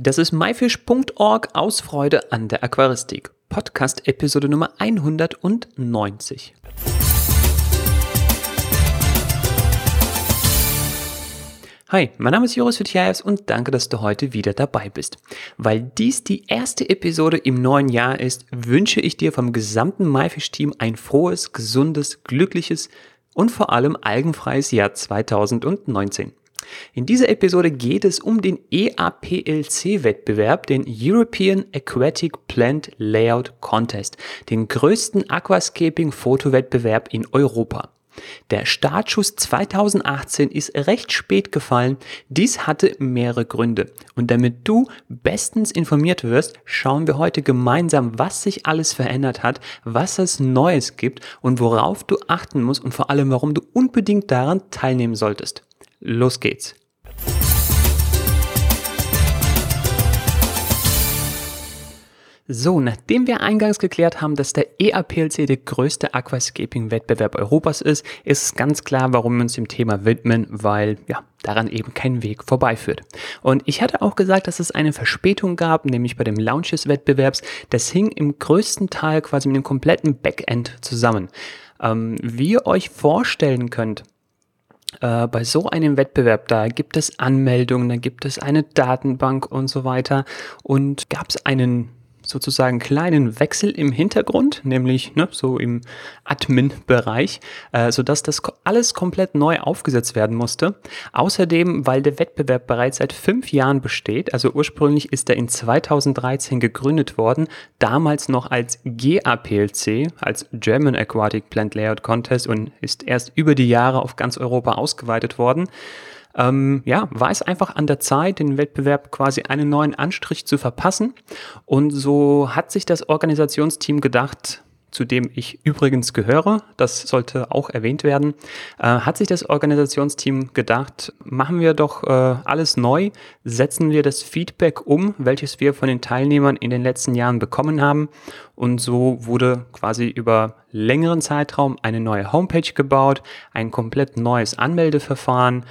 Das ist myfish.org aus Freude an der Aquaristik. Podcast Episode Nummer 190. Hi, mein Name ist Joris Vitiaevs und danke, dass du heute wieder dabei bist. Weil dies die erste Episode im neuen Jahr ist, wünsche ich dir vom gesamten MyFish-Team ein frohes, gesundes, glückliches und vor allem algenfreies Jahr 2019. In dieser Episode geht es um den EAPLC-Wettbewerb, den European Aquatic Plant Layout Contest, den größten Aquascaping-Fotowettbewerb in Europa. Der Startschuss 2018 ist recht spät gefallen. Dies hatte mehrere Gründe. Und damit du bestens informiert wirst, schauen wir heute gemeinsam, was sich alles verändert hat, was es Neues gibt und worauf du achten musst und vor allem, warum du unbedingt daran teilnehmen solltest. Los geht's. So, nachdem wir eingangs geklärt haben, dass der EAPLC der größte Aquascaping-Wettbewerb Europas ist, ist es ganz klar, warum wir uns dem Thema widmen, weil ja, daran eben kein Weg vorbeiführt. Und ich hatte auch gesagt, dass es eine Verspätung gab, nämlich bei dem Launch des Wettbewerbs. Das hing im größten Teil quasi mit dem kompletten Backend zusammen. Ähm, wie ihr euch vorstellen könnt, äh, bei so einem Wettbewerb, da gibt es Anmeldungen, da gibt es eine Datenbank und so weiter. Und gab es einen sozusagen kleinen Wechsel im Hintergrund, nämlich ne, so im Admin-Bereich, äh, sodass das alles komplett neu aufgesetzt werden musste. Außerdem, weil der Wettbewerb bereits seit fünf Jahren besteht, also ursprünglich ist er in 2013 gegründet worden, damals noch als GAPLC, als German Aquatic Plant Layout Contest und ist erst über die Jahre auf ganz Europa ausgeweitet worden ähm, ja, war es einfach an der Zeit, den Wettbewerb quasi einen neuen Anstrich zu verpassen. Und so hat sich das Organisationsteam gedacht, zu dem ich übrigens gehöre, das sollte auch erwähnt werden, äh, hat sich das Organisationsteam gedacht, machen wir doch äh, alles neu, setzen wir das Feedback um, welches wir von den Teilnehmern in den letzten Jahren bekommen haben. Und so wurde quasi über längeren Zeitraum eine neue Homepage gebaut, ein komplett neues Anmeldeverfahren,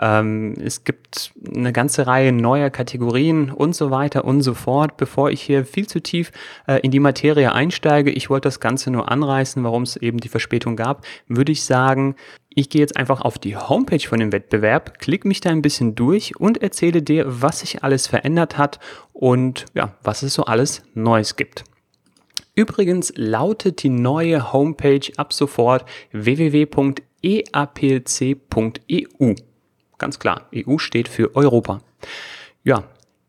ähm, es gibt eine ganze Reihe neuer Kategorien und so weiter und so fort. Bevor ich hier viel zu tief äh, in die Materie einsteige, ich wollte das Ganze nur anreißen, warum es eben die Verspätung gab, würde ich sagen, ich gehe jetzt einfach auf die Homepage von dem Wettbewerb, klicke mich da ein bisschen durch und erzähle dir, was sich alles verändert hat und ja, was es so alles Neues gibt. Übrigens lautet die neue Homepage ab sofort www.eaplc.eu. Ganz klar, EU steht für Europa. Ja,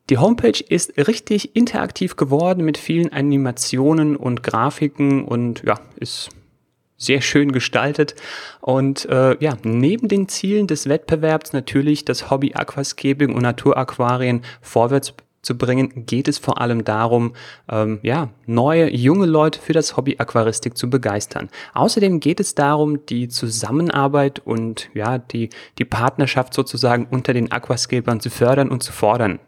die Homepage ist richtig interaktiv geworden mit vielen Animationen und Grafiken und ja, ist sehr schön gestaltet. Und äh, ja, neben den Zielen des Wettbewerbs natürlich das Hobby Aquascaping und Naturaquarien vorwärts zu bringen, geht es vor allem darum, ähm, ja, neue, junge Leute für das Hobby Aquaristik zu begeistern. Außerdem geht es darum, die Zusammenarbeit und ja, die, die Partnerschaft sozusagen unter den Aquascapern zu fördern und zu fordern.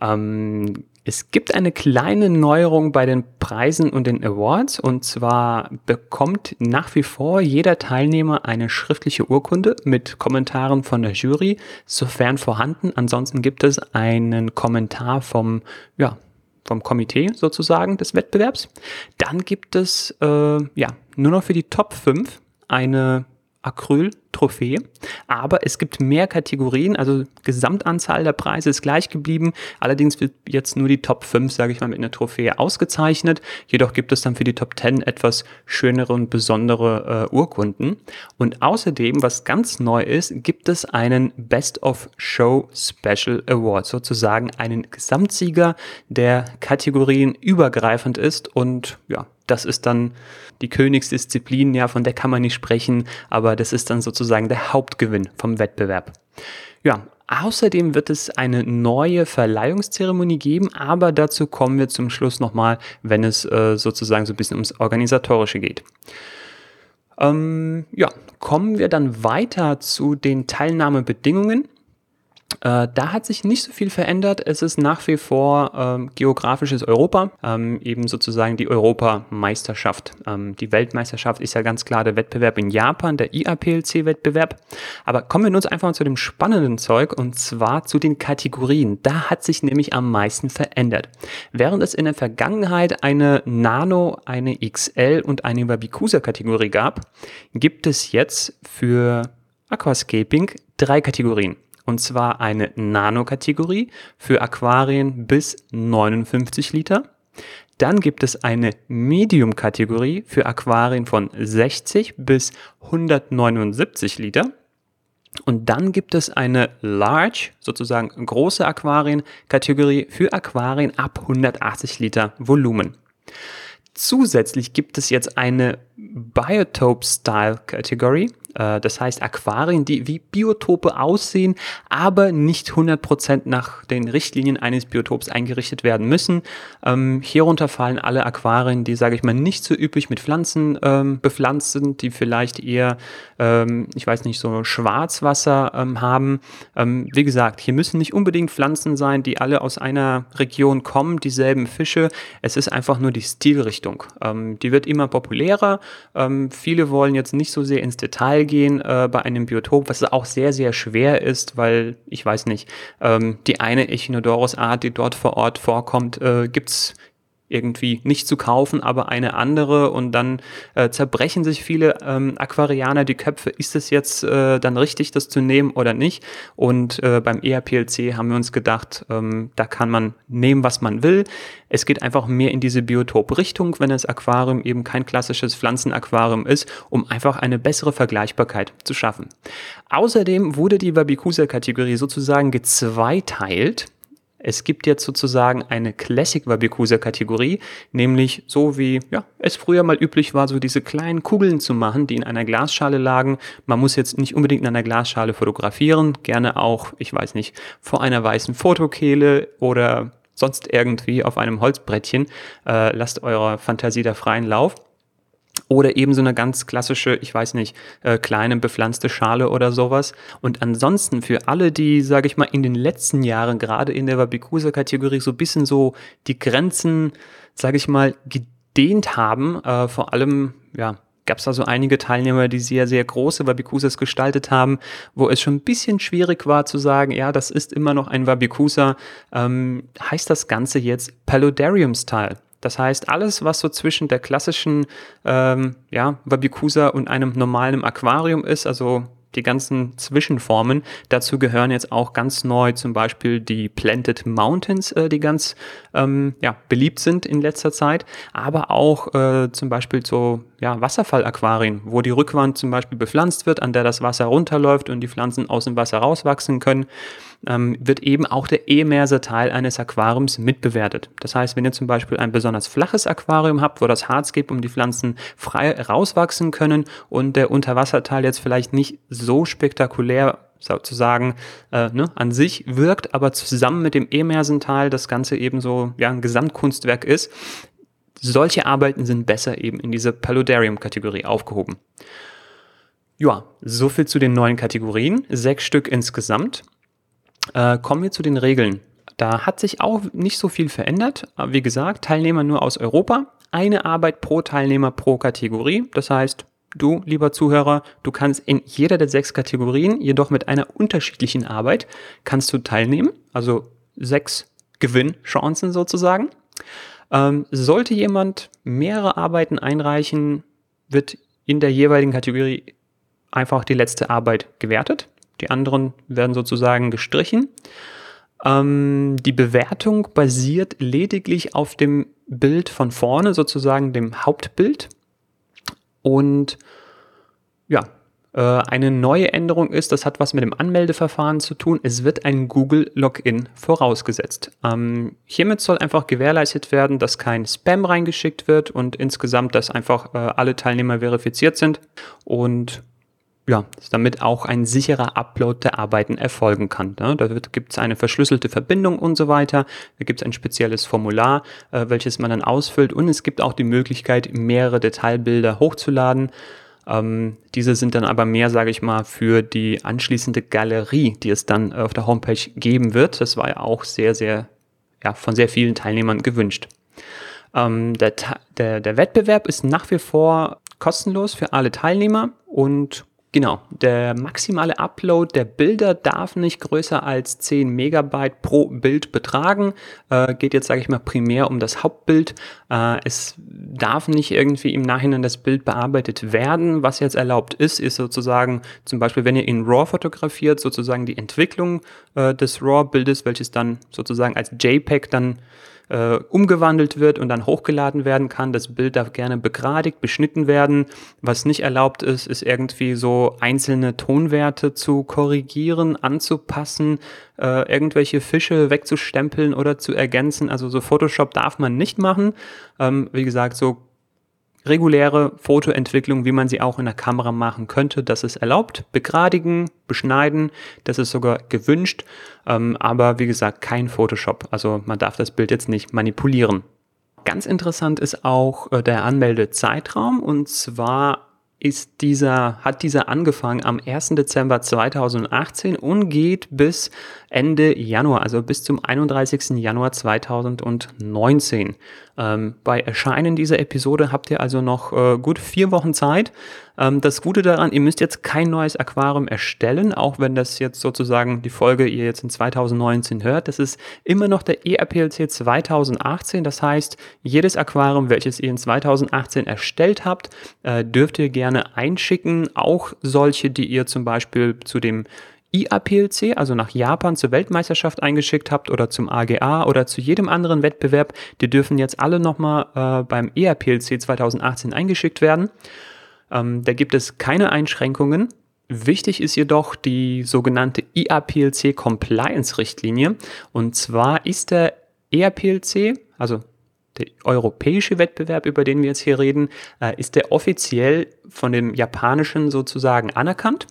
Ähm, es gibt eine kleine Neuerung bei den Preisen und den Awards und zwar bekommt nach wie vor jeder Teilnehmer eine schriftliche Urkunde mit Kommentaren von der Jury, sofern vorhanden. Ansonsten gibt es einen Kommentar vom, ja, vom Komitee sozusagen des Wettbewerbs. Dann gibt es äh, ja nur noch für die Top 5 eine Acryl-Trophäe. Aber es gibt mehr Kategorien, also Gesamtanzahl der Preise ist gleich geblieben. Allerdings wird jetzt nur die Top 5, sage ich mal, mit einer Trophäe ausgezeichnet. Jedoch gibt es dann für die Top 10 etwas schönere und besondere äh, Urkunden. Und außerdem, was ganz neu ist, gibt es einen Best of Show Special Award, sozusagen einen Gesamtsieger, der Kategorien übergreifend ist und ja, das ist dann die Königsdisziplin, ja, von der kann man nicht sprechen, aber das ist dann sozusagen der Hauptgewinn vom Wettbewerb. Ja, außerdem wird es eine neue Verleihungszeremonie geben, aber dazu kommen wir zum Schluss nochmal, wenn es äh, sozusagen so ein bisschen ums Organisatorische geht. Ähm, ja, kommen wir dann weiter zu den Teilnahmebedingungen. Äh, da hat sich nicht so viel verändert. Es ist nach wie vor ähm, geografisches Europa, ähm, eben sozusagen die Europameisterschaft. Ähm, die Weltmeisterschaft ist ja ganz klar der Wettbewerb in Japan, der IAPLC-Wettbewerb. Aber kommen wir nun einfach mal zu dem spannenden Zeug und zwar zu den Kategorien. Da hat sich nämlich am meisten verändert. Während es in der Vergangenheit eine Nano, eine XL und eine Wabikusa-Kategorie gab, gibt es jetzt für Aquascaping drei Kategorien. Und zwar eine Nano-Kategorie für Aquarien bis 59 Liter. Dann gibt es eine Medium-Kategorie für Aquarien von 60 bis 179 Liter. Und dann gibt es eine Large, sozusagen große Aquarien-Kategorie für Aquarien ab 180 Liter Volumen. Zusätzlich gibt es jetzt eine Biotope-Style-Kategorie das heißt Aquarien, die wie Biotope aussehen, aber nicht 100% nach den Richtlinien eines Biotops eingerichtet werden müssen. Ähm, hierunter fallen alle Aquarien, die, sage ich mal, nicht so üblich mit Pflanzen ähm, bepflanzt sind, die vielleicht eher, ähm, ich weiß nicht, so Schwarzwasser ähm, haben. Ähm, wie gesagt, hier müssen nicht unbedingt Pflanzen sein, die alle aus einer Region kommen, dieselben Fische. Es ist einfach nur die Stilrichtung. Ähm, die wird immer populärer. viele wollen jetzt nicht so sehr ins Detail gehen äh, bei einem Biotop, was auch sehr, sehr schwer ist, weil ich weiß nicht, ähm, die eine Echinodorus-Art, die dort vor Ort vorkommt, äh, es irgendwie nicht zu kaufen, aber eine andere und dann äh, zerbrechen sich viele ähm, Aquarianer die Köpfe, ist es jetzt äh, dann richtig, das zu nehmen oder nicht? Und äh, beim ERPLC haben wir uns gedacht, ähm, da kann man nehmen, was man will. Es geht einfach mehr in diese Biotop-Richtung, wenn das Aquarium eben kein klassisches Pflanzenaquarium ist, um einfach eine bessere Vergleichbarkeit zu schaffen. Außerdem wurde die Wabikusa-Kategorie sozusagen gezweiteilt es gibt jetzt sozusagen eine Classic Wabikusa Kategorie, nämlich so wie ja, es früher mal üblich war, so diese kleinen Kugeln zu machen, die in einer Glasschale lagen. Man muss jetzt nicht unbedingt in einer Glasschale fotografieren, gerne auch, ich weiß nicht, vor einer weißen Fotokehle oder sonst irgendwie auf einem Holzbrettchen. Äh, lasst eurer Fantasie da freien Lauf. Oder eben so eine ganz klassische, ich weiß nicht, äh, kleine bepflanzte Schale oder sowas. Und ansonsten für alle, die, sage ich mal, in den letzten Jahren gerade in der Wabikusa-Kategorie so ein bisschen so die Grenzen, sage ich mal, gedehnt haben, äh, vor allem, ja, gab es also einige Teilnehmer, die sehr, sehr große Wabikusas gestaltet haben, wo es schon ein bisschen schwierig war zu sagen, ja, das ist immer noch ein Wabikusa, ähm, heißt das Ganze jetzt Paludarium-Style. Das heißt, alles, was so zwischen der klassischen ähm, ja, Wabikusa und einem normalen Aquarium ist, also die ganzen Zwischenformen. Dazu gehören jetzt auch ganz neu zum Beispiel die Planted Mountains, äh, die ganz ähm, ja, beliebt sind in letzter Zeit, aber auch äh, zum Beispiel so ja, Wasserfallaquarien, wo die Rückwand zum Beispiel bepflanzt wird, an der das Wasser runterläuft und die Pflanzen aus dem Wasser rauswachsen können, ähm, wird eben auch der emerse Teil eines Aquariums mitbewertet. Das heißt, wenn ihr zum Beispiel ein besonders flaches Aquarium habt, wo das Harz gibt, um die Pflanzen frei rauswachsen können und der Unterwasserteil jetzt vielleicht nicht so spektakulär sozusagen äh, ne, an sich wirkt, aber zusammen mit dem Emersental das Ganze eben so ja, ein Gesamtkunstwerk ist. Solche Arbeiten sind besser eben in diese Paludarium-Kategorie aufgehoben. Ja, soviel zu den neuen Kategorien. Sechs Stück insgesamt. Äh, kommen wir zu den Regeln. Da hat sich auch nicht so viel verändert. Wie gesagt, Teilnehmer nur aus Europa. Eine Arbeit pro Teilnehmer pro Kategorie. Das heißt, du, lieber Zuhörer, du kannst in jeder der sechs Kategorien, jedoch mit einer unterschiedlichen Arbeit, kannst du teilnehmen. Also sechs Gewinnchancen sozusagen. Ähm, sollte jemand mehrere Arbeiten einreichen, wird in der jeweiligen Kategorie einfach die letzte Arbeit gewertet. Die anderen werden sozusagen gestrichen. Ähm, die Bewertung basiert lediglich auf dem Bild von vorne, sozusagen dem Hauptbild. Und ja, äh, eine neue Änderung ist, das hat was mit dem Anmeldeverfahren zu tun. Es wird ein Google-Login vorausgesetzt. Ähm, hiermit soll einfach gewährleistet werden, dass kein Spam reingeschickt wird und insgesamt, dass einfach äh, alle Teilnehmer verifiziert sind. Und ja, damit auch ein sicherer Upload der Arbeiten erfolgen kann. Ne? Da gibt es eine verschlüsselte Verbindung und so weiter. Da gibt es ein spezielles Formular, äh, welches man dann ausfüllt und es gibt auch die Möglichkeit, mehrere Detailbilder hochzuladen. Ähm, diese sind dann aber mehr, sage ich mal, für die anschließende Galerie, die es dann auf der Homepage geben wird. Das war ja auch sehr, sehr, ja, von sehr vielen Teilnehmern gewünscht. Ähm, der, der, der Wettbewerb ist nach wie vor kostenlos für alle Teilnehmer und Genau, der maximale Upload der Bilder darf nicht größer als 10 Megabyte pro Bild betragen. Äh, geht jetzt, sage ich mal, primär um das Hauptbild. Äh, es darf nicht irgendwie im Nachhinein das Bild bearbeitet werden. Was jetzt erlaubt ist, ist sozusagen zum Beispiel, wenn ihr in RAW fotografiert, sozusagen die Entwicklung äh, des RAW-Bildes, welches dann sozusagen als JPEG dann äh, umgewandelt wird und dann hochgeladen werden kann. Das Bild darf gerne begradigt, beschnitten werden. Was nicht erlaubt ist, ist irgendwie so einzelne Tonwerte zu korrigieren, anzupassen, äh, irgendwelche Fische wegzustempeln oder zu ergänzen. Also so Photoshop darf man nicht machen. Ähm, wie gesagt, so reguläre Fotoentwicklung, wie man sie auch in der Kamera machen könnte, das ist erlaubt. Begradigen, beschneiden, das ist sogar gewünscht, ähm, aber wie gesagt kein Photoshop. Also man darf das Bild jetzt nicht manipulieren. Ganz interessant ist auch äh, der Anmeldezeitraum und zwar ist dieser, hat dieser angefangen am 1. Dezember 2018 und geht bis Ende Januar, also bis zum 31. Januar 2019. Ähm, bei Erscheinen dieser Episode habt ihr also noch äh, gut vier Wochen Zeit. Ähm, das Gute daran, ihr müsst jetzt kein neues Aquarium erstellen, auch wenn das jetzt sozusagen die Folge ihr jetzt in 2019 hört. Das ist immer noch der ERPLC 2018. Das heißt, jedes Aquarium, welches ihr in 2018 erstellt habt, äh, dürft ihr gerne einschicken. Auch solche, die ihr zum Beispiel zu dem IAPLC, also nach Japan zur Weltmeisterschaft eingeschickt habt oder zum AGA oder zu jedem anderen Wettbewerb, die dürfen jetzt alle nochmal äh, beim EAPLC 2018 eingeschickt werden. Ähm, da gibt es keine Einschränkungen. Wichtig ist jedoch die sogenannte IAPLC Compliance Richtlinie. Und zwar ist der EAPLC, also der europäische Wettbewerb, über den wir jetzt hier reden, äh, ist der offiziell von dem japanischen sozusagen anerkannt,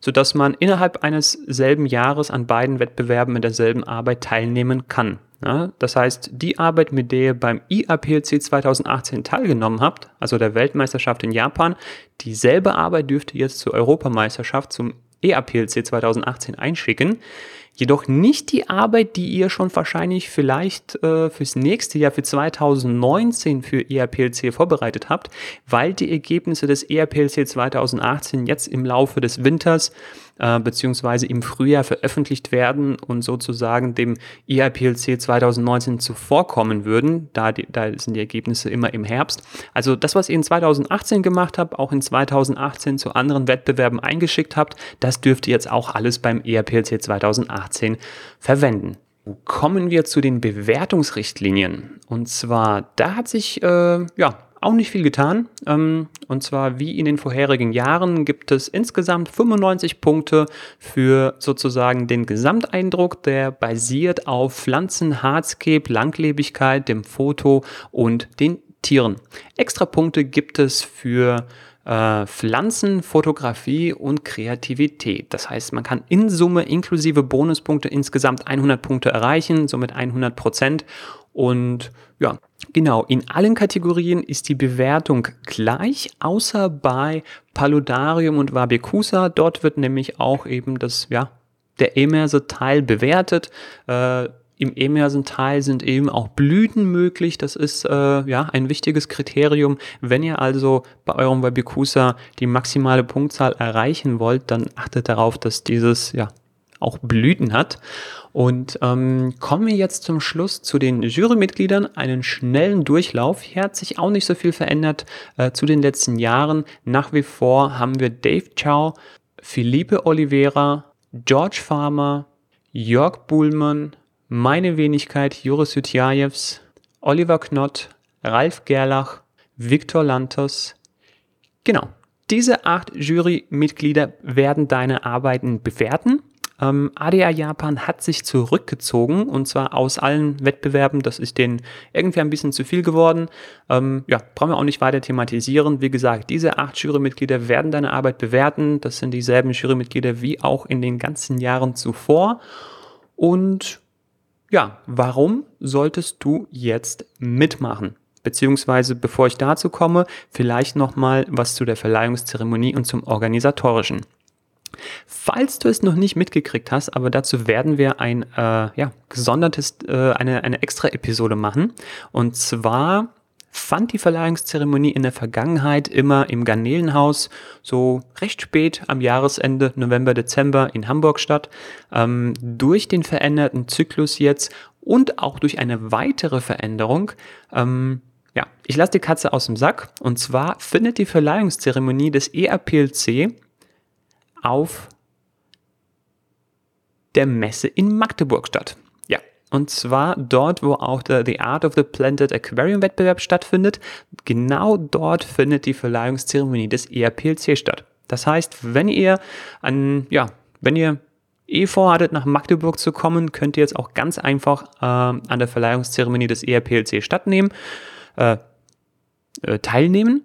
sodass man innerhalb eines selben Jahres an beiden Wettbewerben mit derselben Arbeit teilnehmen kann. Ja, das heißt, die Arbeit, mit der ihr beim IAPLC 2018 teilgenommen habt, also der Weltmeisterschaft in Japan, dieselbe Arbeit dürft ihr jetzt zur Europameisterschaft zum EAPLC 2018 einschicken. Jedoch nicht die Arbeit, die ihr schon wahrscheinlich vielleicht äh, fürs nächste Jahr, für 2019 für ERPLC vorbereitet habt, weil die Ergebnisse des ERPLC 2018 jetzt im Laufe des Winters äh, beziehungsweise im Frühjahr veröffentlicht werden und sozusagen dem EIPLC 2019 zuvorkommen würden. Da, die, da sind die Ergebnisse immer im Herbst. Also das, was ihr in 2018 gemacht habt, auch in 2018 zu anderen Wettbewerben eingeschickt habt, das dürft ihr jetzt auch alles beim ERPLC 2018 verwenden. Kommen wir zu den Bewertungsrichtlinien. Und zwar, da hat sich äh, ja auch nicht viel getan. Ähm, und zwar wie in den vorherigen Jahren gibt es insgesamt 95 Punkte für sozusagen den Gesamteindruck, der basiert auf Pflanzen, Hardscape, Langlebigkeit, dem Foto und den Tieren. Extra Punkte gibt es für äh, Pflanzen, Fotografie und Kreativität. Das heißt, man kann in Summe inklusive Bonuspunkte insgesamt 100 Punkte erreichen, somit 100 Prozent. Und ja, genau, in allen Kategorien ist die Bewertung gleich, außer bei Paludarium und Wabicusa. Dort wird nämlich auch eben das, ja, der Emerse-Teil bewertet. Äh, im Emersen-Teil sind eben auch Blüten möglich. Das ist äh, ja ein wichtiges Kriterium. Wenn ihr also bei eurem Wabicusa die maximale Punktzahl erreichen wollt, dann achtet darauf, dass dieses ja auch Blüten hat. Und ähm, kommen wir jetzt zum Schluss zu den Jurymitgliedern. Einen schnellen Durchlauf. Hier hat sich auch nicht so viel verändert äh, zu den letzten Jahren. Nach wie vor haben wir Dave Chow, Felipe Oliveira, George Farmer, Jörg Buhlmann, meine Wenigkeit Joris Jutjajews, Oliver Knott, Ralf Gerlach, Viktor Lantos. Genau, diese acht Jurymitglieder werden deine Arbeiten bewerten ähm, ADA Japan hat sich zurückgezogen und zwar aus allen Wettbewerben. Das ist denen irgendwie ein bisschen zu viel geworden. Ähm, ja, brauchen wir auch nicht weiter thematisieren. Wie gesagt, diese acht Jurymitglieder werden deine Arbeit bewerten. Das sind dieselben Jurymitglieder wie auch in den ganzen Jahren zuvor. Und ja, warum solltest du jetzt mitmachen? Beziehungsweise, bevor ich dazu komme, vielleicht nochmal was zu der Verleihungszeremonie und zum Organisatorischen. Falls du es noch nicht mitgekriegt hast, aber dazu werden wir ein äh, ja, gesondertes, äh, eine, eine extra Episode machen. Und zwar fand die Verleihungszeremonie in der Vergangenheit immer im Garnelenhaus so recht spät am Jahresende, November, Dezember in Hamburg statt. Ähm, durch den veränderten Zyklus jetzt und auch durch eine weitere Veränderung ähm, ja, ich lasse die Katze aus dem Sack. Und zwar findet die Verleihungszeremonie des ERPLC auf der Messe in Magdeburg statt. Ja, und zwar dort, wo auch der The Art of the Planted Aquarium Wettbewerb stattfindet. Genau dort findet die Verleihungszeremonie des ERPLC statt. Das heißt, wenn ihr an, ja, wenn ihr eh vorhattet, nach Magdeburg zu kommen, könnt ihr jetzt auch ganz einfach äh, an der Verleihungszeremonie des ERPLC stattnehmen, äh, äh, teilnehmen.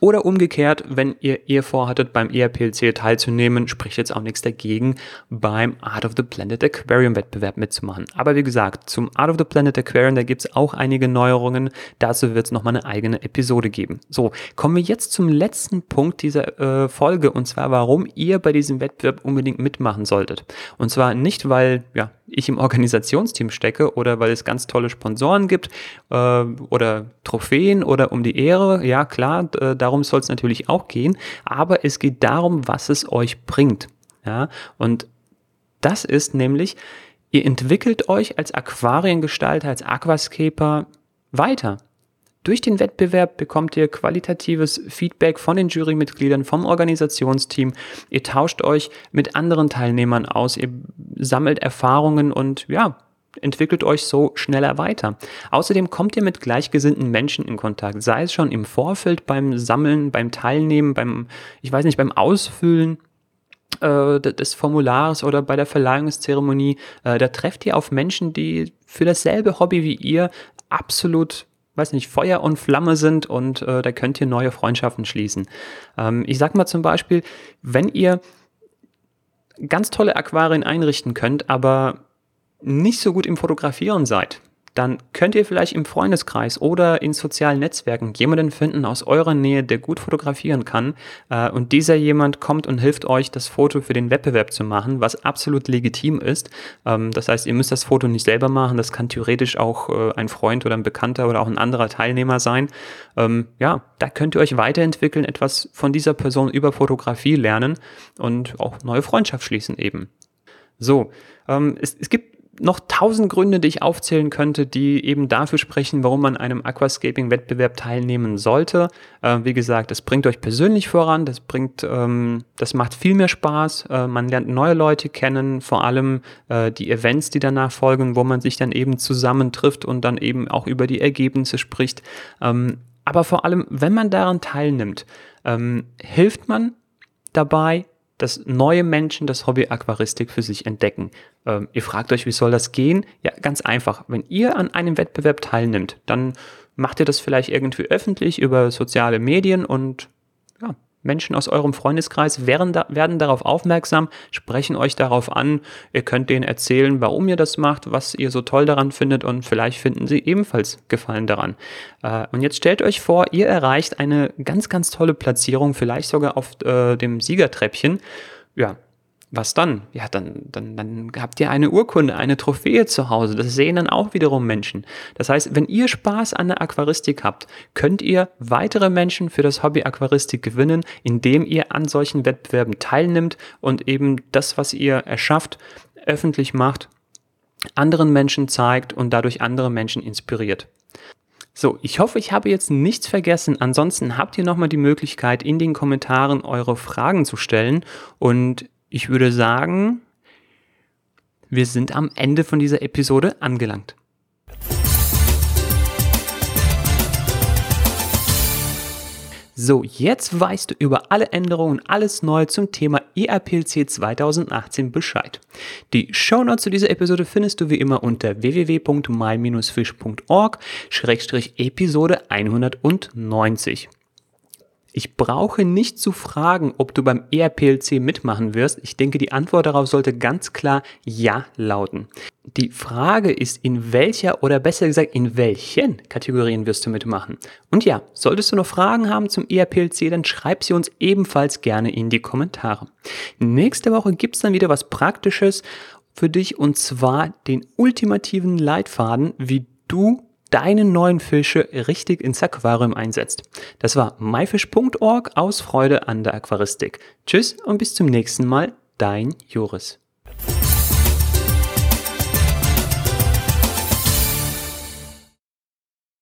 Oder umgekehrt, wenn ihr ihr vorhattet, beim ERPLC teilzunehmen, spricht jetzt auch nichts dagegen, beim Art of the Planet Aquarium Wettbewerb mitzumachen. Aber wie gesagt, zum Art of the Planet Aquarium, da gibt es auch einige Neuerungen. Dazu wird es nochmal eine eigene Episode geben. So, kommen wir jetzt zum letzten Punkt dieser äh, Folge und zwar, warum ihr bei diesem Wettbewerb unbedingt mitmachen solltet. Und zwar nicht, weil, ja, ich im Organisationsteam stecke oder weil es ganz tolle Sponsoren gibt äh, oder Trophäen oder um die Ehre. Ja, klar, darum soll es natürlich auch gehen. Aber es geht darum, was es euch bringt. Ja, und das ist nämlich, ihr entwickelt euch als Aquariengestalter, als Aquascaper weiter. Durch den Wettbewerb bekommt ihr qualitatives Feedback von den Jurymitgliedern, vom Organisationsteam. Ihr tauscht euch mit anderen Teilnehmern aus, ihr sammelt Erfahrungen und ja, entwickelt euch so schneller weiter. Außerdem kommt ihr mit gleichgesinnten Menschen in Kontakt, sei es schon im Vorfeld beim Sammeln, beim Teilnehmen, beim, ich weiß nicht, beim Ausfüllen äh, des Formulars oder bei der Verleihungszeremonie. Äh, da trefft ihr auf Menschen, die für dasselbe Hobby wie ihr absolut weiß nicht, Feuer und Flamme sind und äh, da könnt ihr neue Freundschaften schließen. Ähm, ich sag mal zum Beispiel, wenn ihr ganz tolle Aquarien einrichten könnt, aber nicht so gut im Fotografieren seid, dann könnt ihr vielleicht im Freundeskreis oder in sozialen Netzwerken jemanden finden aus eurer Nähe, der gut fotografieren kann. Äh, und dieser jemand kommt und hilft euch, das Foto für den Wettbewerb zu machen, was absolut legitim ist. Ähm, das heißt, ihr müsst das Foto nicht selber machen. Das kann theoretisch auch äh, ein Freund oder ein Bekannter oder auch ein anderer Teilnehmer sein. Ähm, ja, da könnt ihr euch weiterentwickeln, etwas von dieser Person über Fotografie lernen und auch neue Freundschaft schließen eben. So, ähm, es, es gibt noch tausend Gründe, die ich aufzählen könnte, die eben dafür sprechen, warum man einem Aquascaping-Wettbewerb teilnehmen sollte. Äh, wie gesagt, das bringt euch persönlich voran, das bringt, ähm, das macht viel mehr Spaß. Äh, man lernt neue Leute kennen, vor allem äh, die Events, die danach folgen, wo man sich dann eben zusammentrifft und dann eben auch über die Ergebnisse spricht. Ähm, aber vor allem, wenn man daran teilnimmt, ähm, hilft man dabei, dass neue Menschen das Hobby Aquaristik für sich entdecken. Ähm, ihr fragt euch, wie soll das gehen? Ja, ganz einfach. Wenn ihr an einem Wettbewerb teilnimmt, dann macht ihr das vielleicht irgendwie öffentlich über soziale Medien und Menschen aus eurem Freundeskreis werden, da, werden darauf aufmerksam, sprechen euch darauf an. Ihr könnt denen erzählen, warum ihr das macht, was ihr so toll daran findet und vielleicht finden sie ebenfalls Gefallen daran. Äh, und jetzt stellt euch vor, ihr erreicht eine ganz, ganz tolle Platzierung, vielleicht sogar auf äh, dem Siegertreppchen. Ja, was dann? Ja, dann, dann, dann habt ihr eine Urkunde, eine Trophäe zu Hause. Das sehen dann auch wiederum Menschen. Das heißt, wenn ihr Spaß an der Aquaristik habt, könnt ihr weitere Menschen für das Hobby Aquaristik gewinnen, indem ihr an solchen Wettbewerben teilnimmt und eben das, was ihr erschafft, öffentlich macht, anderen Menschen zeigt und dadurch andere Menschen inspiriert. So, ich hoffe, ich habe jetzt nichts vergessen. Ansonsten habt ihr nochmal die Möglichkeit, in den Kommentaren eure Fragen zu stellen und ich würde sagen, wir sind am Ende von dieser Episode angelangt. So, jetzt weißt du über alle Änderungen und alles Neue zum Thema ERPLC 2018 Bescheid. Die Shownotes zu dieser Episode findest du wie immer unter www.my-fish.org-episode 190. Ich brauche nicht zu fragen, ob du beim ERPLC mitmachen wirst. Ich denke, die Antwort darauf sollte ganz klar Ja lauten. Die Frage ist, in welcher oder besser gesagt, in welchen Kategorien wirst du mitmachen? Und ja, solltest du noch Fragen haben zum ERPLC, dann schreib sie uns ebenfalls gerne in die Kommentare. Nächste Woche gibt's dann wieder was Praktisches für dich und zwar den ultimativen Leitfaden, wie du deine neuen Fische richtig ins Aquarium einsetzt. Das war myfish.org aus Freude an der Aquaristik. Tschüss und bis zum nächsten Mal, dein Joris.